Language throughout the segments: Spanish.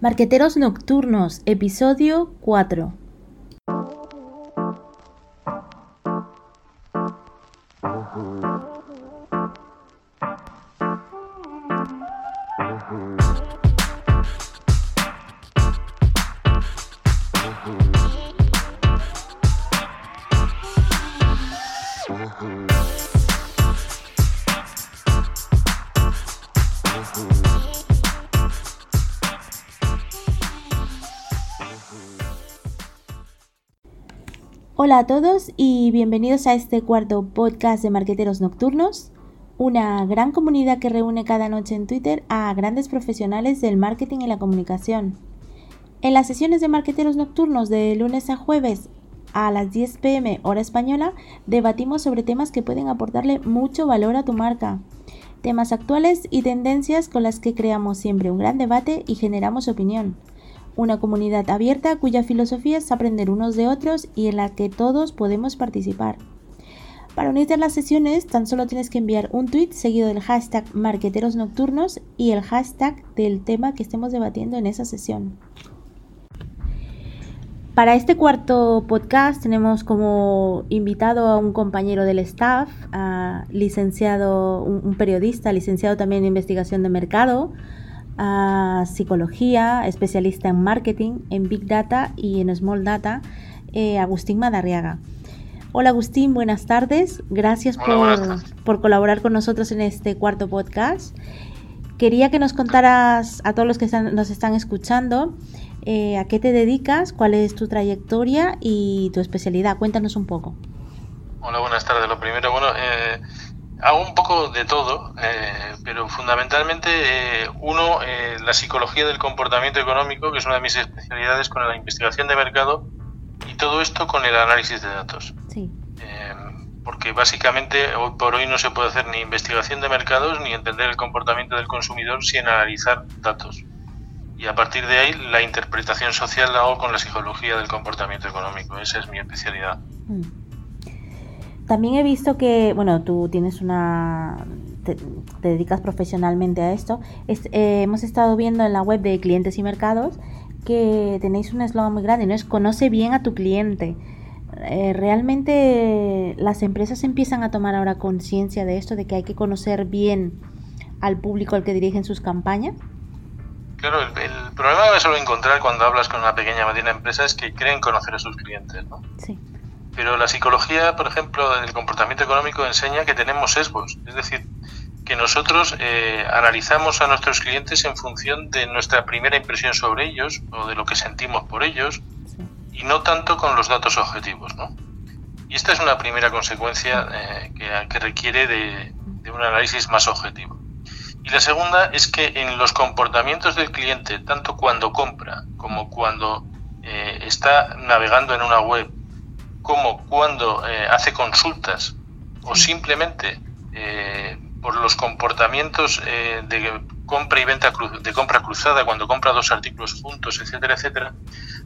Marqueteros Nocturnos, episodio 4. Hola a todos y bienvenidos a este cuarto podcast de Marqueteros Nocturnos, una gran comunidad que reúne cada noche en Twitter a grandes profesionales del marketing y la comunicación. En las sesiones de Marqueteros Nocturnos de lunes a jueves a las 10 pm hora española, debatimos sobre temas que pueden aportarle mucho valor a tu marca. Temas actuales y tendencias con las que creamos siempre un gran debate y generamos opinión una comunidad abierta cuya filosofía es aprender unos de otros y en la que todos podemos participar. Para unirte a las sesiones tan solo tienes que enviar un tweet seguido del hashtag marqueteros nocturnos y el hashtag del tema que estemos debatiendo en esa sesión. Para este cuarto podcast tenemos como invitado a un compañero del staff, licenciado, un periodista, licenciado también en investigación de mercado, a psicología, especialista en marketing, en Big Data y en Small Data, eh, Agustín Madarriaga. Hola Agustín, buenas tardes. Gracias por, colaborar con nosotros en este cuarto podcast. Quería que nos contaras a todos los que nos están escuchando eh, a qué te dedicas, cuál es tu trayectoria y tu especialidad. Cuéntanos un poco. Hola, buenas tardes. Lo primero, bueno, eh, Hago un poco de todo, eh, pero fundamentalmente eh, uno, eh, la psicología del comportamiento económico, que es una de mis especialidades con la investigación de mercado, y todo esto con el análisis de datos. Sí. porque básicamente hoy por hoy no se puede hacer ni investigación de mercados ni entender el comportamiento del consumidor sin analizar datos. Y a partir de ahí la interpretación social la hago con la psicología del comportamiento económico. Esa es mi especialidad. Mm. También he visto que, bueno, tú tienes una... te, dedicas profesionalmente a esto. Eh, hemos estado viendo en la web de clientes y mercados que tenéis un eslogan muy grande, ¿no? Es conoce bien a tu cliente. Eh, ¿Realmente las empresas empiezan a tomar ahora conciencia de esto, de que hay que conocer bien al público al que dirigen sus campañas? Claro, el, problema que suelo encontrar cuando hablas con una pequeña o mediana empresa es que creen conocer a sus clientes, ¿no? Sí. Pero la psicología, por ejemplo, del comportamiento económico enseña que tenemos sesgos, es decir, que nosotros eh, analizamos a nuestros clientes en función de nuestra primera impresión sobre ellos o de lo que sentimos por ellos y no tanto con los datos objetivos, ¿no? Y esta es una primera consecuencia eh, que, requiere de, un análisis más objetivo. Y la segunda es que en los comportamientos del cliente, tanto cuando compra como cuando eh, está navegando en una web como cuando eh, hace consultas o simplemente eh, por los comportamientos eh, de compra y venta de compra cruzada cuando compra dos artículos juntos etcétera etcétera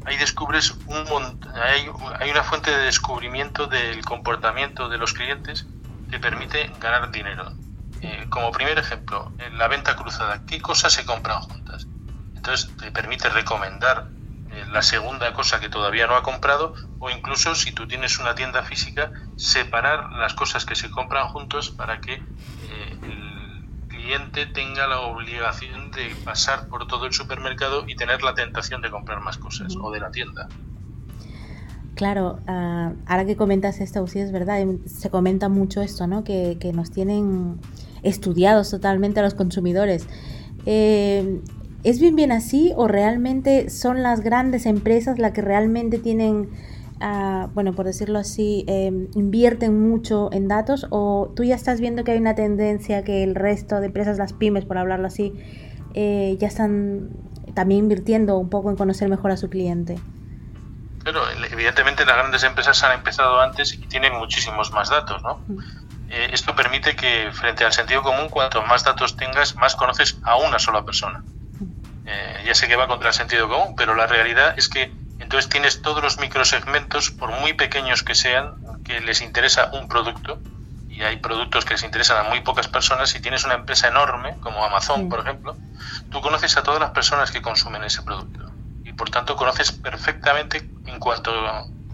ahí descubres un hay, hay una fuente de descubrimiento del comportamiento de los clientes que permite ganar dinero. Como primer ejemplo en la venta cruzada qué cosas se compran juntas entonces te permite recomendar eh, la segunda cosa que todavía no ha comprado o incluso si tú tienes una tienda física separar las cosas que se compran juntos para que eh, el cliente tenga la obligación de pasar por todo el supermercado y tener la tentación de comprar más cosas o de la tienda. Claro, ah, ahora que comentas esto, sí es verdad, se comenta mucho esto, ¿no? Que, que nos tienen estudiados totalmente a los consumidores. Eh, ¿Es bien bien así o realmente son las grandes empresas las que realmente tienen, ah, bueno, por decirlo así, em, invierten mucho en datos o tú ya estás viendo que hay una tendencia que el resto de empresas, las pymes, por hablarlo así, eh, ya están también invirtiendo un poco en conocer mejor a su cliente? Pero evidentemente las grandes empresas han empezado antes y tienen muchísimos más datos, ¿no? Eh, esto permite que frente al sentido común, cuanto más datos tengas, más conoces a una sola persona. Eh, ya sé que va contra el sentido común, pero la realidad es que entonces tienes todos los microsegmentos, por muy pequeños que sean, que les interesa un producto, y hay productos que les interesan a muy pocas personas, si tienes una empresa enorme, como Amazon, por ejemplo, tú conoces a todas las personas que consumen ese producto y por tanto conoces perfectamente en cuanto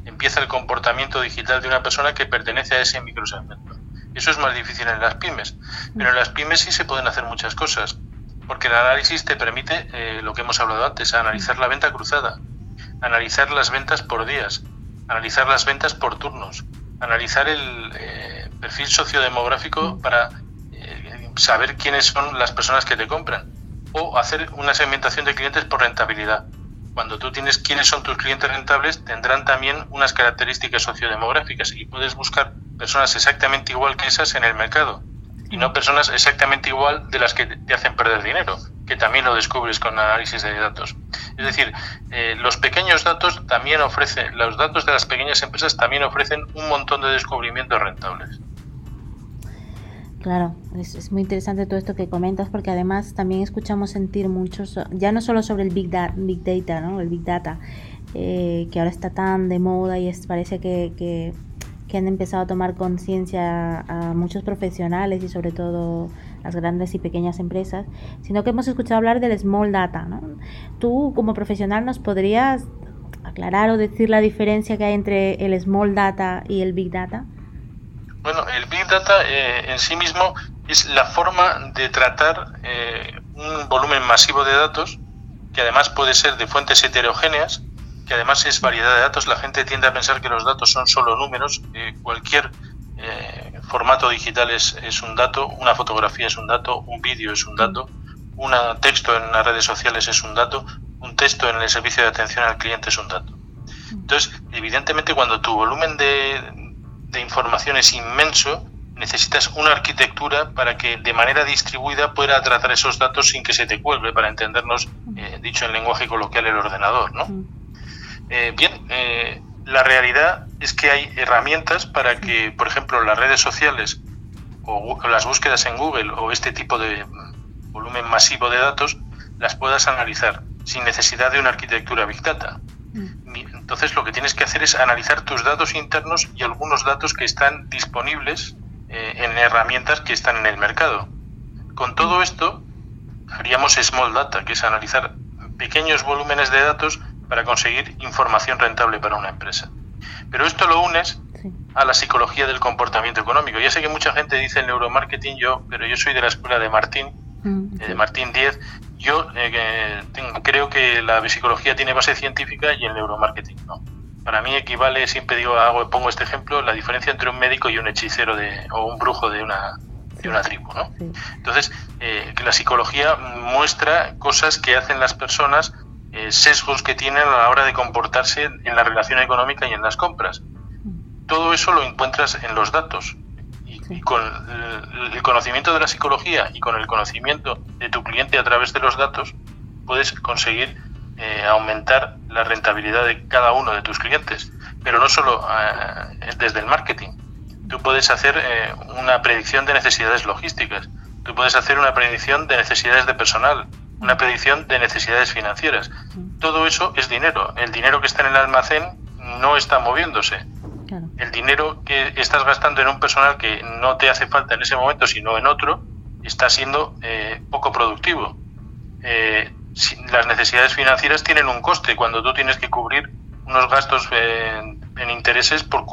empieza el comportamiento digital de una persona que pertenece a ese microsegmento. Eso es más difícil en las pymes, pero en las pymes sí se pueden hacer muchas cosas, porque el análisis te permite eh, lo que hemos hablado antes, analizar la venta cruzada, analizar las ventas por días, analizar las ventas por turnos, analizar el eh, perfil sociodemográfico para eh, saber quiénes son las personas que te compran o hacer una segmentación de clientes por rentabilidad. Cuando tú tienes quiénes son tus clientes rentables, tendrán también unas características sociodemográficas y puedes buscar personas exactamente igual que esas en el mercado y no personas exactamente igual de las que te hacen perder dinero, que también lo descubres con análisis de datos. Es decir, eh, los pequeños datos también ofrecen, los datos de las pequeñas empresas también ofrecen un montón de descubrimientos rentables. Claro, es, muy interesante todo esto que comentas porque además también escuchamos sentir muchos, ya no solo sobre el Big, big Data, ¿no? el Big Data, eh, que ahora está tan de moda y es, parece que han empezado a tomar conciencia a muchos profesionales y sobre todo las grandes y pequeñas empresas, sino que hemos escuchado hablar del small data. ¿no? Tú como profesional nos podrías aclarar o decir la diferencia que hay entre el small data y el big data. Bueno, el big data eh, en sí mismo es la forma de tratar eh, un volumen masivo de datos que además puede ser de fuentes heterogéneas que además es variedad de datos. La gente tiende a pensar que los datos son solo números. cualquier eh, formato digital es, es, un dato, una fotografía es un dato, un vídeo es un dato, un texto en las redes sociales es un dato, un texto en el servicio de atención al cliente es un dato. Entonces, evidentemente, cuando tu volumen de, de información es inmenso, necesitas una arquitectura para que de manera distribuida pueda tratar esos datos sin que se te cuelgue, para entendernos, eh, dicho en lenguaje coloquial, el ordenador, ¿no? Eh, bien, eh, la realidad es que hay herramientas para que, por ejemplo, las redes sociales o las búsquedas en Google o este tipo de volumen masivo de datos las puedas analizar sin necesidad de una arquitectura Big Data. Mm. Entonces lo que tienes que hacer es analizar tus datos internos y algunos datos que están disponibles eh, en herramientas que están en el mercado. Con todo esto haríamos Small Data, que es analizar pequeños volúmenes de datos para conseguir información rentable para una empresa. Pero esto lo unes a la psicología del comportamiento económico. Ya sé que mucha gente dice el neuromarketing, yo, pero yo soy de la escuela de Martín, mm, eh, de Martín 10. Yo eh, creo que la psicología tiene base científica y el neuromarketing no. Para mí equivale, siempre digo, hago, pongo este ejemplo, la diferencia entre un médico y un hechicero de, o un brujo de una, de una tribu. ¿no? Entonces, eh, que la psicología muestra cosas que hacen las personas eh, sesgos que tienen a la hora de comportarse en la relación económica y en las compras. Todo eso lo encuentras en los datos. Y, con el, conocimiento de la psicología y con el conocimiento de tu cliente a través de los datos, puedes conseguir eh, aumentar la rentabilidad de cada uno de tus clientes. Pero no solo eh, desde el marketing. Tú puedes hacer una predicción de necesidades logísticas. Tú puedes hacer una predicción de necesidades de personal una predicción de necesidades financieras. Todo eso es dinero. El dinero que está en el almacén no está moviéndose. El dinero que estás gastando en un personal que no te hace falta en ese momento, sino en otro, está siendo eh, poco productivo. Eh, las necesidades financieras tienen un coste cuando tú tienes que cubrir unos gastos en, intereses por,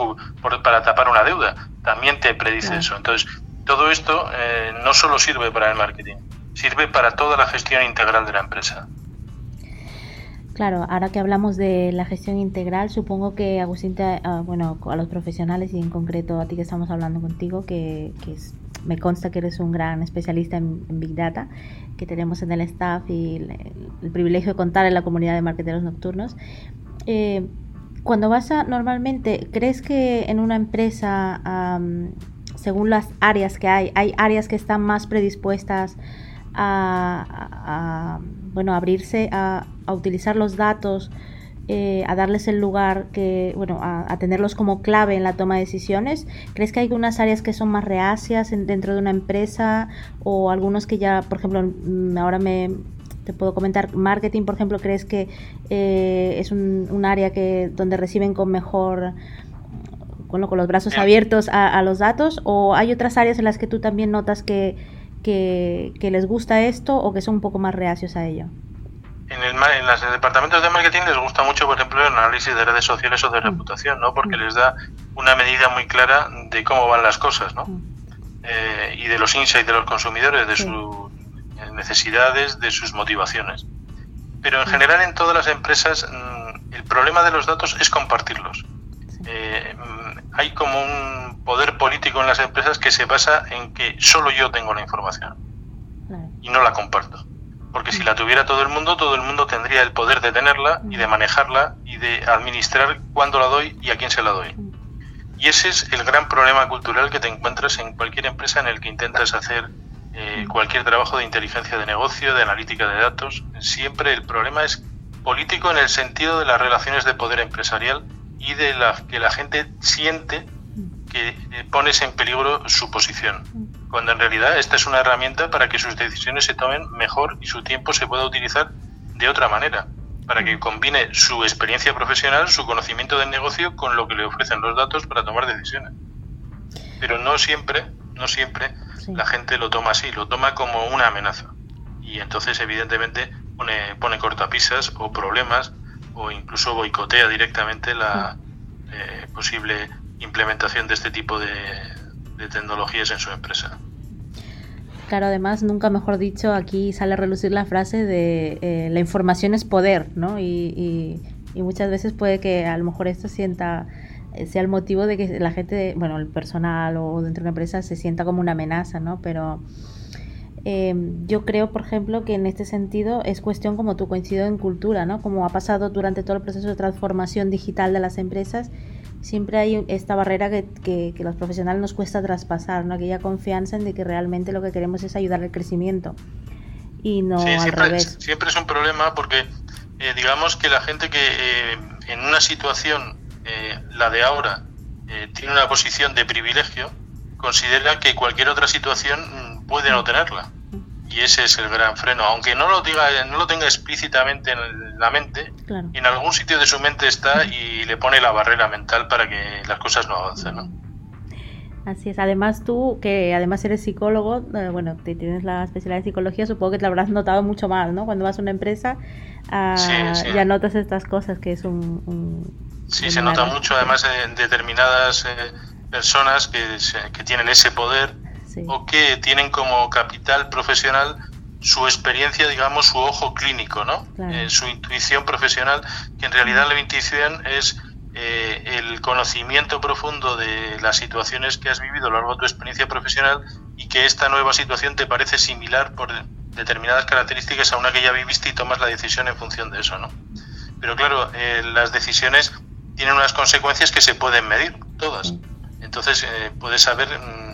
para tapar una deuda. También te predice eso. Entonces, todo esto eh, no solo sirve para el marketing, sirve para toda la gestión integral de la empresa. Claro, ahora que hablamos de la gestión integral, supongo que Agustín, ah, bueno, a los profesionales y en concreto a ti que estamos hablando contigo, que, me consta que eres un gran especialista en, Big Data, que tenemos en el staff y el, privilegio de contar en la comunidad de marketeros nocturnos. Eh, cuando vas a, normalmente, ¿crees que en una empresa, según las áreas que hay, hay áreas que están más predispuestas a, bueno, abrirse a, utilizar los datos, eh, a darles el lugar que, bueno, a, tenerlos como clave en la toma de decisiones? ¿Crees que hay algunas áreas que son más reacias dentro de una empresa o algunos que ya, por ejemplo, mm, ahora me te puedo comentar, marketing, por ejemplo, crees que eh, es un, área que donde reciben con mejor con los brazos abiertos a, a, los datos o hay otras áreas en las que tú también notas que, que, les gusta esto o que son un poco más reacios a ello? En, el, en los departamentos de marketing les gusta mucho, por ejemplo, el análisis de redes sociales o de mm. reputación, ¿no? Porque mm. les da una medida muy clara de cómo van las cosas, ¿no? Mm. Eh, y de los insights de los consumidores, de sus necesidades, de sus motivaciones. Pero en general en todas las empresas el problema de los datos es compartirlos. Eh, hay como un poder político en las empresas que se basa en que solo yo tengo la información y no la comparto. Porque si la tuviera todo el mundo, todo el mundo tendría el poder de tenerla y de manejarla y de administrar cuándo la doy y a quién se la doy. Y ese es el gran problema cultural que te encuentras en cualquier empresa en el que intentas hacer eh, cualquier trabajo de inteligencia de negocio, de analítica de datos. Siempre el problema es político en el sentido de las relaciones de poder empresarial y de la, que la gente siente que eh, pones en peligro su posición, cuando en realidad esta es una herramienta para que sus decisiones se tomen mejor y su tiempo se pueda utilizar de otra manera, para que combine su experiencia profesional, su conocimiento del negocio con lo que le ofrecen los datos para tomar decisiones. Pero no siempre, no siempre la gente lo toma así, lo toma como una amenaza. Y entonces evidentemente pone, pone cortapisas o problemas o incluso boicotea directamente la eh, posible implementación de este tipo de, tecnologías en su empresa. Claro, además, nunca mejor dicho, aquí sale a relucir la frase de eh, la información es poder, ¿no? Y, y, muchas veces puede que a lo mejor esto sienta eh, sea el motivo de que la gente, bueno, el personal o dentro de una empresa se sienta como una amenaza, ¿no? Pero Em, yo creo, por ejemplo, que en este sentido es cuestión, como tú coincido en cultura, ¿no? Como ha pasado durante todo el proceso de transformación digital de las empresas, siempre hay esta barrera que, que, los profesionales nos cuesta traspasar, ¿no? Aquella confianza en de que realmente lo que queremos es ayudar al crecimiento y no al siempre, revés. Siempre es un problema porque eh, digamos que la gente que eh, en una situación, eh, la de ahora, tiene una posición de privilegio, considera que cualquier otra situación mm, puede no tenerla y ese es el gran freno aunque no lo diga no lo tenga explícitamente en la mente en algún sitio de su mente está y le pone la barrera mental para que las cosas no avancen ¿no? Así es. Además tú, que además eres psicólogo, eh, bueno, te tienes la especialidad de psicología, supongo que te lo habrás notado mucho más, ¿no? Cuando vas a una empresa, ah, ya notas estas cosas, que es un... sí, se nota mucho, además, en determinadas eh, personas que, que tienen ese poder o que tienen como capital profesional su experiencia, digamos, su ojo clínico, ¿no? Eh, su intuición profesional, que en realidad la intuición es eh, el conocimiento profundo de las situaciones que has vivido a lo largo de tu experiencia profesional y que esta nueva situación te parece similar por determinadas características a una que ya viviste y tomas la decisión en función de eso, ¿no? Pero claro, eh, las decisiones tienen unas consecuencias que se pueden medir, todas. Entonces, puedes saber mm,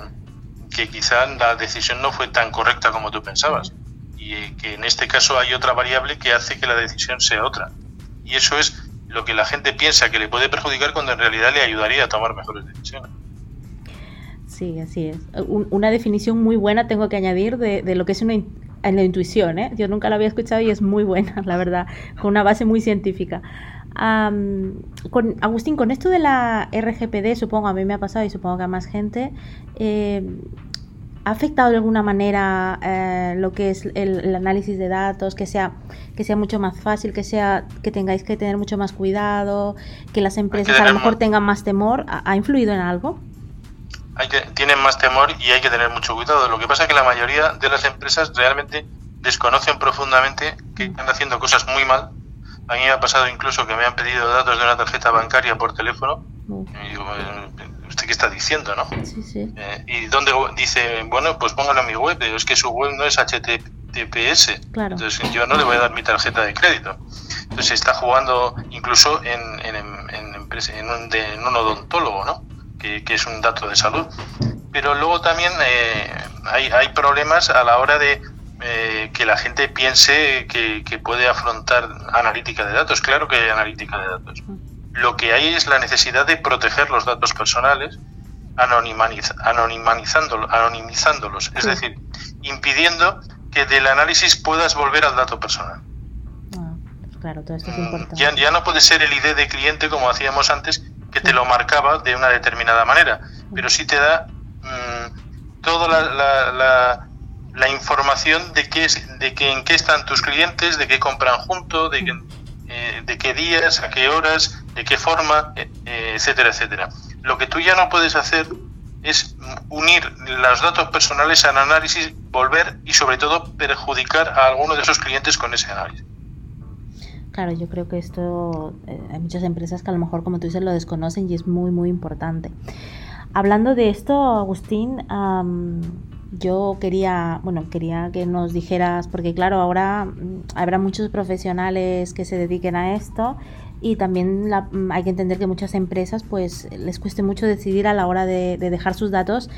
que quizá la decisión no fue tan correcta como tú pensabas y que en este caso hay otra variable que hace que la decisión sea otra. Y eso es lo que la gente piensa que le puede perjudicar cuando en realidad le ayudaría a tomar mejores decisiones. Sí, así es. Una definición muy buena tengo que añadir de, lo que es una la intuición. ¿eh? Yo nunca la había escuchado y es muy buena, la verdad, con una base muy científica con, Agustín, con esto de la RGPD, supongo, a mí me ha pasado y supongo que a más gente, eh, ¿ha afectado de alguna manera eh, lo que es el, análisis de datos, que sea, que sea mucho más fácil, que sea que tengáis que tener mucho más cuidado, que las empresas a lo mejor tengan más temor? ¿Ha, influido en algo? Hay que, tienen más temor y hay que tener mucho cuidado. Lo que pasa es que la mayoría de las empresas realmente desconocen profundamente que están haciendo cosas muy mal a mí me ha pasado incluso que me han pedido datos de una tarjeta bancaria por teléfono. Y digo, ¿usted qué está diciendo, no? Sí, sí. Eh, y donde dice, bueno, pues póngalo en mi web, es que su web no es HTTPS. Claro. Entonces yo no le voy a dar mi tarjeta de crédito. Entonces se está jugando incluso en, en, en, en, un, en un, odontólogo, ¿no? Que, que, es un dato de salud. Pero luego también eh, hay, hay problemas a la hora de eh, que la gente piense que, puede afrontar analítica de datos. Claro que hay analítica de datos. Lo que hay es la necesidad de proteger los datos personales anonimizándolos, es decir, impidiendo que del análisis puedas volver al dato personal. Ah, claro, todo esto es mm, importante. Ya, no puede ser el ID de cliente como hacíamos antes, que te lo marcaba de una determinada manera, pero sí te da mm, toda la la información de qué es, de que en qué están tus clientes, de qué compran junto, de, eh, de qué días, a qué horas, de qué forma, eh, etcétera, etcétera. Lo que tú ya no puedes hacer es unir los datos personales al análisis, volver y sobre todo perjudicar a alguno de esos clientes con ese análisis. Claro, yo creo que esto eh, hay muchas empresas que a lo mejor, como tú dices, lo desconocen y es muy, muy importante. Hablando de esto, Agustín, yo quería, bueno, quería que nos dijeras, porque claro, ahora mm, habrá muchos profesionales que se dediquen a esto y también mm, hay que entender que muchas empresas pues les cueste mucho decidir a la hora de, dejar sus datos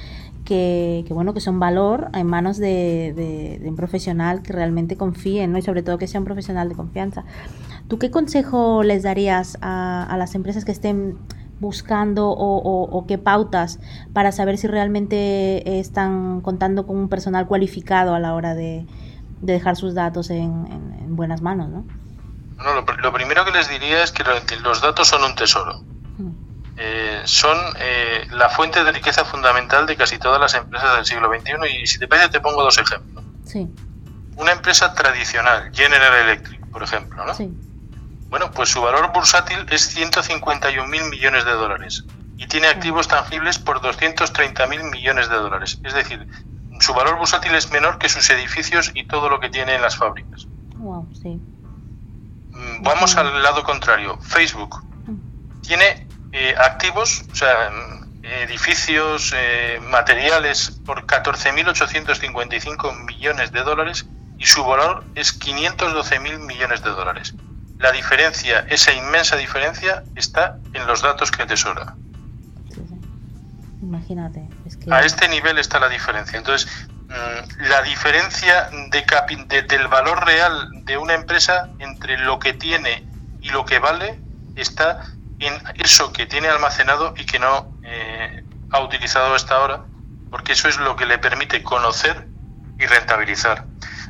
que, bueno que son valor en manos de, un profesional que realmente confíe ¿no? y sobre todo que sea un profesional de confianza. ¿Tú qué consejo les darías a, las empresas que estén buscando o, qué pautas para saber si realmente están contando con un personal cualificado a la hora de, dejar sus datos en, en buenas manos? ¿no? lo, primero que les diría es que los datos son un tesoro. Mm. Eh, son eh, la fuente de riqueza fundamental de casi todas las empresas del siglo XXI y si te parece te pongo dos ejemplos. Una empresa tradicional, General Electric, por ejemplo, ¿no? Bueno, pues su valor bursátil es 151 mil millones de dólares y tiene activos tangibles por 230 mil millones de dólares. Es decir, su valor bursátil es menor que sus edificios y todo lo que tiene en las fábricas. Wow, sí. Mm, vamos al lado contrario. Facebook tiene eh, activos, o sea, edificios, eh, materiales por 14.855 millones de dólares y su valor es 512.000 millones de dólares. La diferencia, esa inmensa diferencia, está en los datos que atesora. Imagínate. A este nivel está la diferencia. Entonces, Mm, la diferencia de, del valor real de una empresa entre lo que tiene y lo que vale está en eso que tiene almacenado y que no eh, ha utilizado hasta ahora, porque eso es lo que le permite conocer y rentabilizar.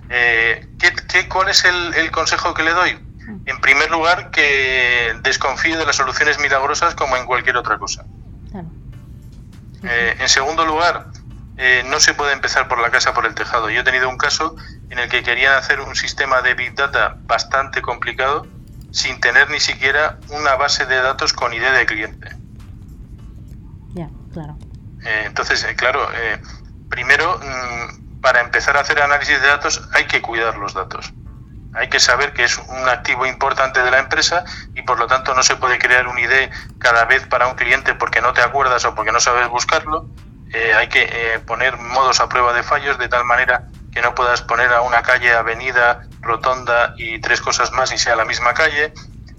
Eh, ¿qué, cuál es el, consejo que le doy? En primer lugar, que desconfíe de las soluciones milagrosas como en cualquier otra cosa. Eh, en segundo lugar, eh, no se puede empezar por la casa por el tejado. Yo he tenido un caso en el que querían hacer un sistema de Big Data bastante complicado sin tener ni siquiera una base de datos con idea de cliente. Ya, claro. Eh, entonces, eh, claro, primero, mm, para empezar a hacer análisis de datos hay que cuidar los datos. Hay que saber que es un activo importante de la empresa y por lo tanto no se puede crear un ID cada vez para un cliente porque no te acuerdas o porque no sabes buscarlo, eh, hay que eh, poner modos a prueba de fallos de tal manera que no puedas poner a una calle, avenida, rotonda y tres cosas más y sea la misma calle.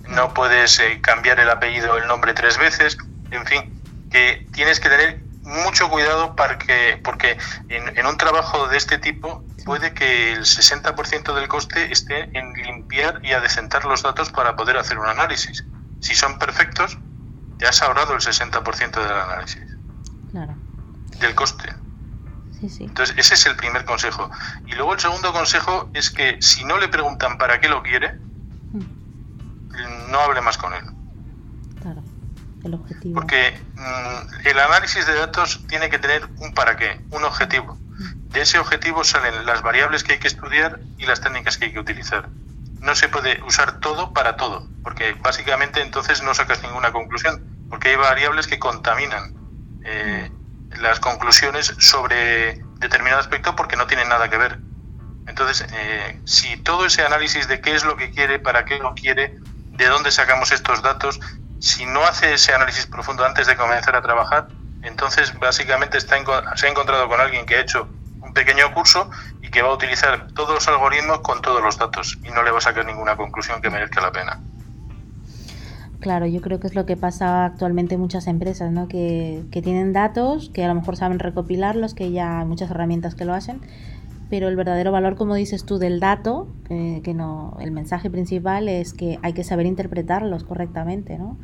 No puedes eh, cambiar el apellido o el nombre tres veces. En fin, que tienes que tener mucho cuidado para que, porque en, en un trabajo de este tipo puede que el 60% del coste esté en limpiar y adecentar los datos para poder hacer un análisis. Si son perfectos, te has ahorrado el 60% del análisis. Claro del coste. Entonces, ese es el primer consejo. Y luego el segundo consejo es que si no le preguntan para qué lo quiere, mm. no hable más con él. Porque mm, el análisis de datos tiene que tener un para qué, un objetivo. De ese objetivo salen las variables que hay que estudiar y las técnicas que hay que utilizar. No se puede usar todo para todo, porque básicamente entonces no sacas ninguna conclusión, porque hay variables que contaminan. Eh, las conclusiones sobre determinado aspecto porque no tienen nada que ver. Entonces, eh, si todo ese análisis de qué es lo que quiere, para qué lo quiere, de dónde sacamos estos datos, si no hace ese análisis profundo antes de comenzar a trabajar, entonces básicamente está se ha encontrado con alguien que ha hecho un pequeño curso y que va a utilizar todos los algoritmos con todos los datos y no le va a sacar ninguna conclusión que merezca la pena. Claro, yo creo que es lo que pasa actualmente en muchas empresas, ¿no? Que, tienen datos, que a lo mejor saben recopilarlos, que ya hay muchas herramientas que lo hacen, pero el verdadero valor, como dices tú, del dato, que no, el mensaje principal es que hay que saber interpretarlos correctamente, ¿no?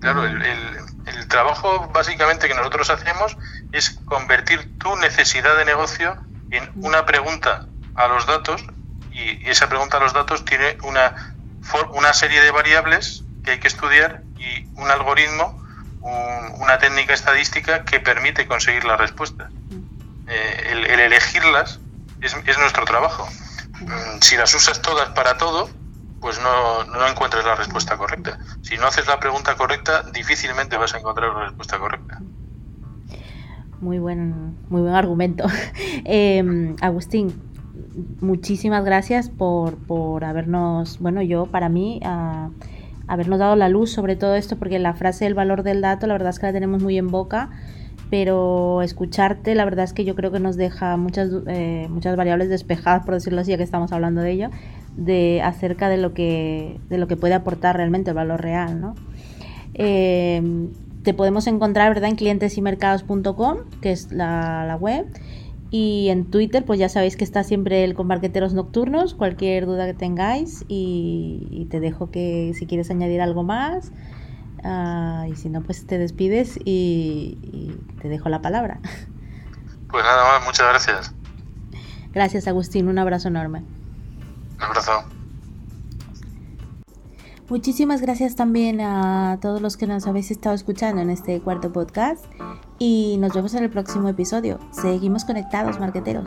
Claro, el, el, trabajo básicamente que nosotros hacemos es convertir tu necesidad de negocio en una pregunta a los datos y esa pregunta a los datos tiene una, una serie de variables que hay que estudiar y un algoritmo, una técnica estadística que permite conseguir las respuestas. Eh, el, elegirlas es, es nuestro trabajo. Mm, si las usas todas para todo, pues no, no encuentres la respuesta correcta. Si no haces la pregunta correcta, difícilmente vas a encontrar la respuesta correcta. Muy buen, muy buen argumento. Em, Agustín, muchísimas gracias por, por habernos, bueno, yo para mí, habernos dado la luz sobre todo esto, porque la frase del valor del dato, la verdad es que la tenemos muy en boca, pero escucharte, la verdad es que yo creo que nos deja muchas, eh, muchas variables despejadas, por decirlo así, ya que estamos hablando de ello, de acerca de lo que, de lo que puede aportar realmente el valor real, ¿no? Em, te podemos encontrar, ¿verdad? En clientesymercados.com, que es la, la web. Y en Twitter, pues ya sabéis que está siempre el con marqueteros nocturnos, cualquier duda que tengáis. Y, te dejo que si quieres añadir algo más. Ah, y si no, pues te despides y, te dejo la palabra. Pues nada más, muchas gracias. Gracias, Agustín. Un abrazo enorme. Un abrazo. Muchísimas gracias también a todos los que nos habéis estado escuchando en este cuarto podcast y nos vemos en el próximo episodio. Seguimos conectados, marqueteros.